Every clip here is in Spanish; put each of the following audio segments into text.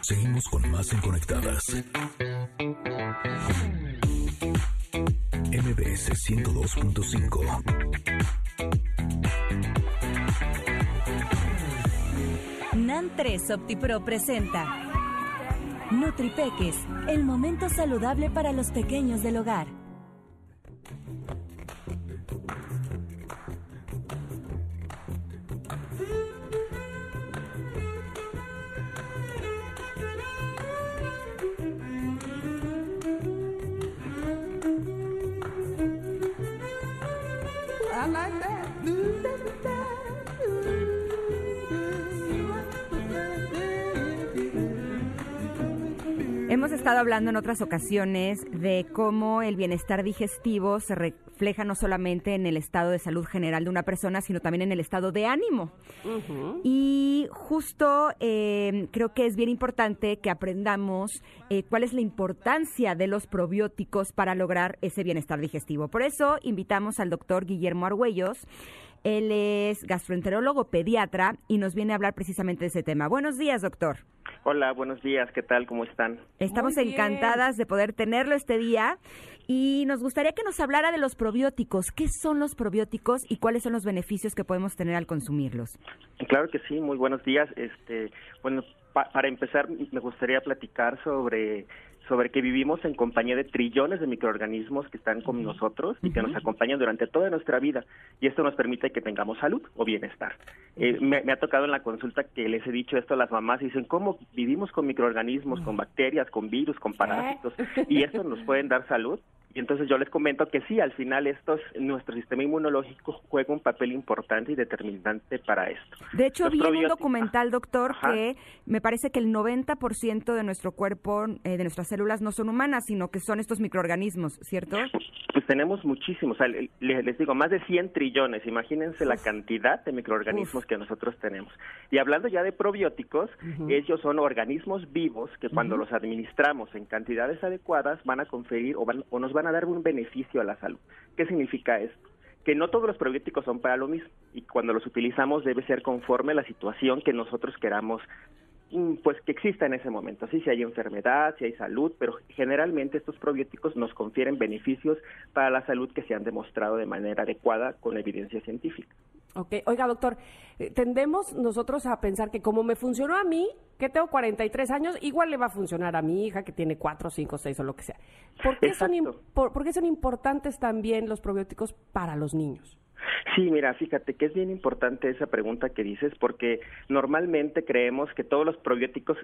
Seguimos con más en Conectadas. MBS 102.5. NAN 3 OptiPro presenta NutriPeques, el momento saludable para los pequeños del hogar. da da da da da Hemos estado hablando en otras ocasiones de cómo el bienestar digestivo se refleja no solamente en el estado de salud general de una persona, sino también en el estado de ánimo. Y justo eh, creo que es bien importante que aprendamos eh, cuál es la importancia de los probióticos para lograr ese bienestar digestivo. Por eso invitamos al doctor Guillermo Argüellos. Él es gastroenterólogo pediatra y nos viene a hablar precisamente de ese tema. Buenos días, doctor. Hola, buenos días, ¿qué tal? ¿Cómo están? Estamos encantadas de poder tenerlo este día y nos gustaría que nos hablara de los probióticos. ¿Qué son los probióticos y cuáles son los beneficios que podemos tener al consumirlos? Claro que sí, muy buenos días. Este, bueno, para empezar me gustaría platicar sobre sobre que vivimos en compañía de trillones de microorganismos que están con nosotros y que nos acompañan durante toda nuestra vida. Y esto nos permite que tengamos salud o bienestar. Eh, me, ha tocado en la consulta que les he dicho esto a las mamás y dicen, ¿cómo vivimos con microorganismos, con bacterias, con virus, con parásitos? Y esto nos pueden dar salud. Y entonces yo les comento que sí, al final estos, nuestro sistema inmunológico juega un papel importante y determinante para esto. De hecho, vi en un documental, doctor, que me parece que el 90% de nuestro cuerpo, eh, de nuestras células, no son humanas, sino que son estos microorganismos, ¿cierto? Pues tenemos muchísimos, o sea, les, digo, más de 100 trillones, imagínense la cantidad de microorganismos que nosotros tenemos. Y hablando ya de probióticos, ellos son organismos vivos que cuando los administramos en cantidades adecuadas van a conferir o, van, o nos van a dar un beneficio a la salud. ¿Qué significa esto? Que no todos los probióticos son para lo mismo y cuando los utilizamos debe ser conforme a la situación que nosotros queramos mm, pues que exista en ese momento, así si hay enfermedad, si hay salud, pero generalmente estos probióticos nos confieren beneficios para la salud que se han demostrado de manera adecuada con evidencia científica. Ok, oiga doctor, eh, tendemos nosotros a pensar que como me funcionó a mí, que tengo 43 años, igual le va a funcionar a mi hija que tiene 4, 5, 6 o lo que sea. ¿Por qué, son, por, qué son importantes también los probióticos para los niños? Sí, mira, fíjate que es bien importante esa pregunta que dices porque normalmente creemos que todos los probióticos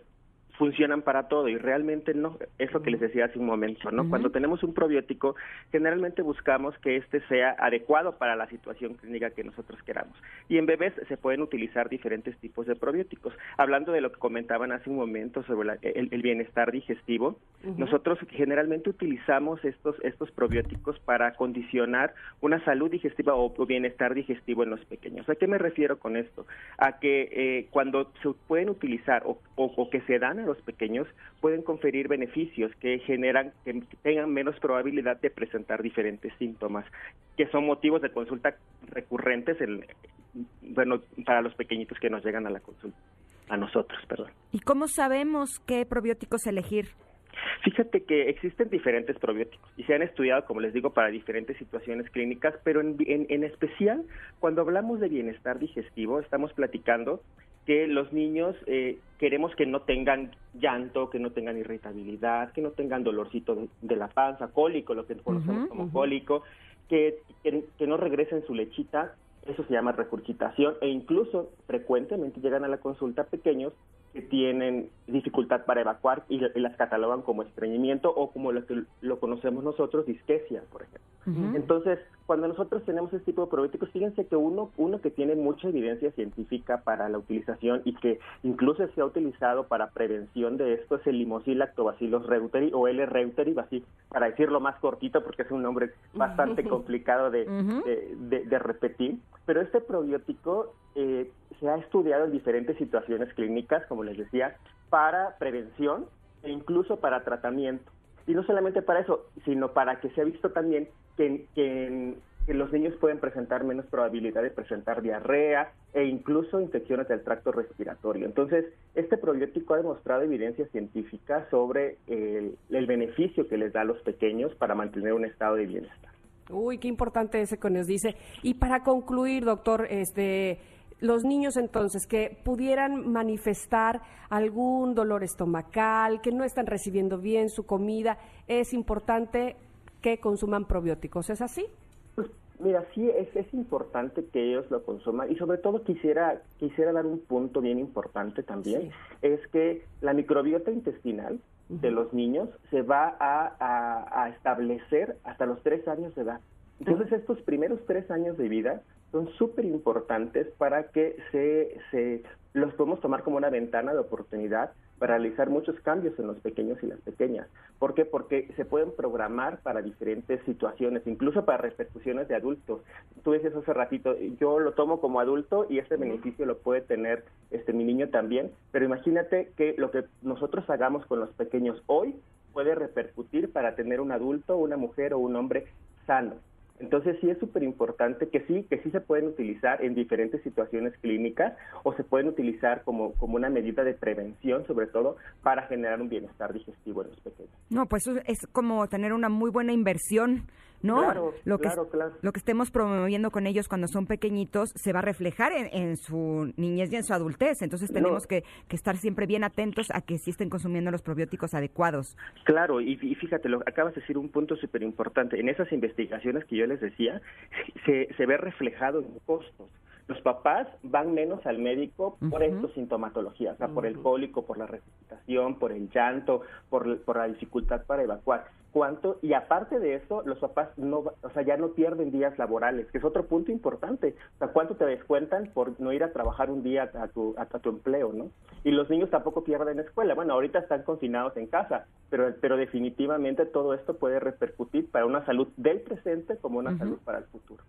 funcionan para todo y realmente no, es lo que les decía hace un momento, ¿no? Cuando tenemos un probiótico, generalmente buscamos que este sea adecuado para la situación clínica que nosotros queramos. Y en bebés se pueden utilizar diferentes tipos de probióticos. Hablando de lo que comentaban hace un momento sobre el, bienestar digestivo, nosotros generalmente utilizamos estos, estos probióticos para condicionar una salud digestiva o, bienestar digestivo en los pequeños. ¿A qué me refiero con esto? A que eh, cuando se pueden utilizar o, o que se dan a pequeños pueden conferir beneficios que generan que tengan menos probabilidad de presentar diferentes síntomas, que son motivos de consulta recurrentes en, bueno, para los pequeñitos que nos llegan a la consulta, a nosotros, perdón. ¿Y cómo sabemos qué probióticos elegir? Fíjate que existen diferentes probióticos y se han estudiado, como les digo, para diferentes situaciones clínicas, pero en, en especial cuando hablamos de bienestar digestivo, estamos platicando que los niños eh, queremos que no tengan llanto, que no tengan irritabilidad, que no tengan dolorcito de, la panza, cólico, lo que conocemos como cólico, que, que, no regresen su lechita, eso se llama regurgitación, e incluso frecuentemente llegan a la consulta pequeños que tienen dificultad para evacuar y, las catalogan como estreñimiento o como lo que lo conocemos nosotros, disquesia, por ejemplo. Entonces, cuando nosotros tenemos este tipo de probióticos, fíjense que uno, uno que tiene mucha evidencia científica para la utilización y que incluso se ha utilizado para prevención de esto es el limosil lactobacillus reuteri o L. reuteri, así para decirlo más cortito porque es un nombre bastante complicado de, de, repetir. Pero este probiótico eh, se ha estudiado en diferentes situaciones clínicas, como les decía, para prevención e incluso para tratamiento. Y no solamente para eso, sino para que se ha visto también que, los niños pueden presentar menos probabilidad de presentar diarrea e incluso infecciones del tracto respiratorio. Entonces, este probiótico ha demostrado evidencia científica sobre el, el beneficio que les da a los pequeños para mantener un estado de bienestar. Uy, qué importante ese que nos dice. Y para concluir, doctor, este los niños entonces que pudieran manifestar algún dolor estomacal, que no están recibiendo bien su comida, es importante que consuman probióticos, ¿es así? Pues, mira, sí es, es importante que ellos lo consuman y sobre todo quisiera quisiera dar un punto bien importante también, es que la microbiota intestinal de los niños se va a, establecer hasta los tres años de edad. Entonces, estos primeros tres años de vida son súper importantes para que se, se los podemos tomar como una ventana de oportunidad para realizar muchos cambios en los pequeños y las pequeñas. ¿Por qué? Porque se pueden programar para diferentes situaciones, incluso para repercusiones de adultos. Tú decías hace ratito, yo lo tomo como adulto y ese beneficio lo puede tener este mi niño también, pero imagínate que lo que nosotros hagamos con los pequeños hoy puede repercutir para tener un adulto, una mujer o un hombre sano. Entonces sí es súper importante que sí, que sí se pueden utilizar en diferentes situaciones clínicas o se pueden utilizar como, como una medida de prevención, sobre todo para generar un bienestar digestivo en los pequeños. No, pues es como tener una muy buena inversión ¿no? Claro, lo que, claro, claro. Lo que estemos promoviendo con ellos cuando son pequeñitos se va a reflejar en, su niñez y en su adultez. Entonces tenemos que, estar siempre bien atentos a que sí estén consumiendo los probióticos adecuados. Claro, y, fíjate, lo acabas de decir un punto súper importante. En esas investigaciones que yo les decía, se, se ve reflejado en costos los papás van menos al médico por estas sintomatologías, o sea, por el cólico, por la resuscitación, por el llanto, por, por la dificultad para evacuar. ¿Cuánto? Y aparte de eso, los papás no, o sea, ya no pierden días laborales, que es otro punto importante. O sea, ¿cuánto te descuentan por no ir a trabajar un día a tu, a, tu empleo, no? Y los niños tampoco pierden escuela. Bueno, ahorita están confinados en casa, pero, pero definitivamente todo esto puede repercutir para una salud del presente como una salud para el futuro.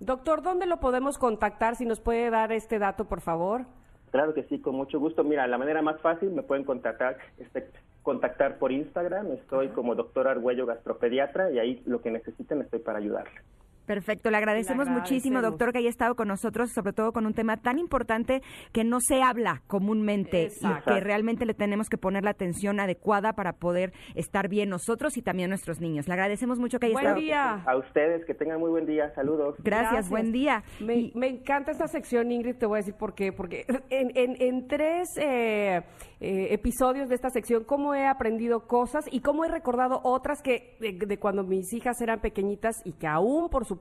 Doctor, ¿dónde lo podemos contactar? Si nos puede dar este dato, por favor. Claro que sí, con mucho gusto. Mira, la manera más fácil me pueden contactar, este, contactar por Instagram. Estoy como doctor Argüello Gastropediatra y ahí lo que necesiten estoy para ayudarles. Perfecto, le agradecemos, muchísimo, doctor, que haya estado con nosotros, sobre todo con un tema tan importante que no se habla comúnmente y que realmente le tenemos que poner la atención adecuada para poder estar bien nosotros y también nuestros niños. Le agradecemos mucho que haya estado. Buen día. A ustedes, que tengan muy buen día. Saludos. Gracias, buen día. Me, encanta esta sección, Ingrid, te voy a decir por qué. Porque en, en, tres eh, eh, episodios de esta sección, cómo he aprendido cosas y cómo he recordado otras que de, cuando mis hijas eran pequeñitas y que aún, por supuesto,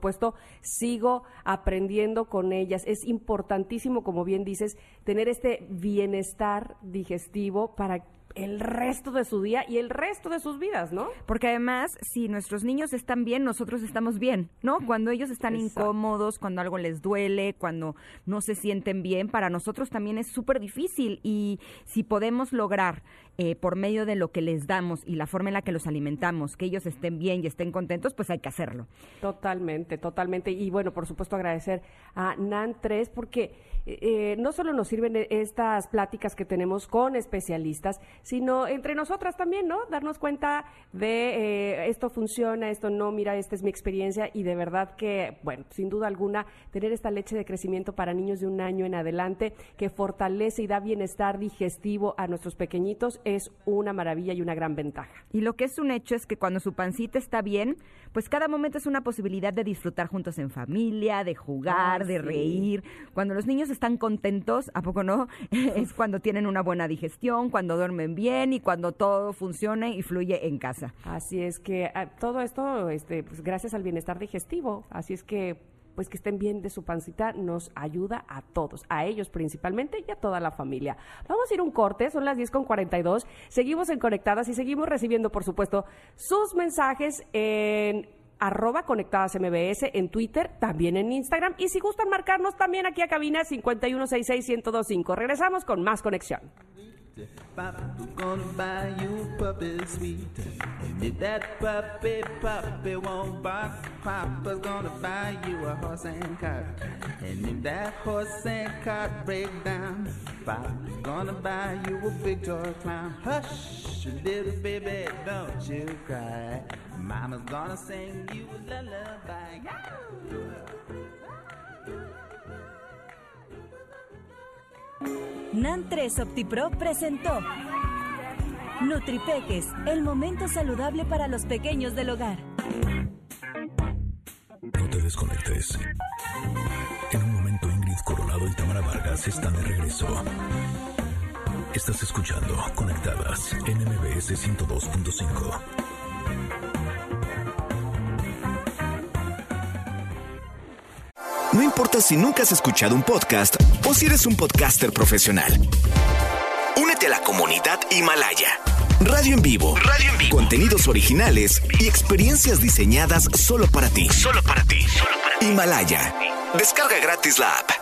sigo aprendiendo con ellas. Es importantísimo, como bien dices, tener este bienestar digestivo para el resto de su día y el resto de sus vidas, ¿no? Porque además, si nuestros niños están bien, nosotros estamos bien, ¿no? Cuando ellos están incómodos, cuando algo les duele, cuando no se sienten bien, para nosotros también es súper difícil y si podemos lograr eh, por medio de lo que les damos y la forma en la que los alimentamos, que ellos estén bien y estén contentos, pues hay que hacerlo. Totalmente, totalmente. Y bueno, por supuesto agradecer a NAN 3 porque eh, no solo nos sirven estas pláticas que tenemos con especialistas, sino entre nosotras también, ¿no? Darnos cuenta de eh, esto funciona, esto no, mira, esta es mi experiencia y de verdad que, bueno, sin duda alguna, tener esta leche de crecimiento para niños de un año en adelante que fortalece y da bienestar digestivo a nuestros pequeñitos es una maravilla y una gran ventaja. Y lo que es un hecho es que cuando su pancita está bien, pues cada momento es una posibilidad de disfrutar juntos en familia, de jugar, de reír. Cuando los niños están contentos, ¿a poco no? es cuando tienen una buena digestión, cuando duermen bien y cuando todo funciona y fluye en casa. Así es que ah, todo esto, este, pues gracias al bienestar digestivo. Así es que pues que estén bien de su pancita nos ayuda a todos, a ellos principalmente y a toda la familia. Vamos a ir un corte, son las 10 con 42. Seguimos en Conectadas y seguimos recibiendo, por supuesto, sus mensajes en arroba conectadas MBS en Twitter, también en Instagram y si gustan marcarnos también aquí a cabina 5166125. Regresamos con más conexión. Papa's gonna buy you a puppy sweet. And if that puppy, puppy won't bark, Papa's gonna buy you a horse and cart. And if that horse and cart break down, Papa's gonna buy you a big toy clown, hush, little baby, don't you cry. Mama's gonna sing you a lullaby. NAN 3 OptiPro presentó Nutripeques, el momento saludable para los pequeños del hogar. No te desconectes. En un momento Ingrid Coronado y Tamara Vargas están de regreso. Estás escuchando Conectadas en MBS 102.5. No importa si nunca has escuchado un podcast o si eres un podcaster profesional. Únete a la comunidad Himalaya. Radio en vivo. Radio en vivo. Contenidos originales y experiencias diseñadas solo para ti. Solo para ti. Solo para ti. Himalaya. Descarga gratis la app.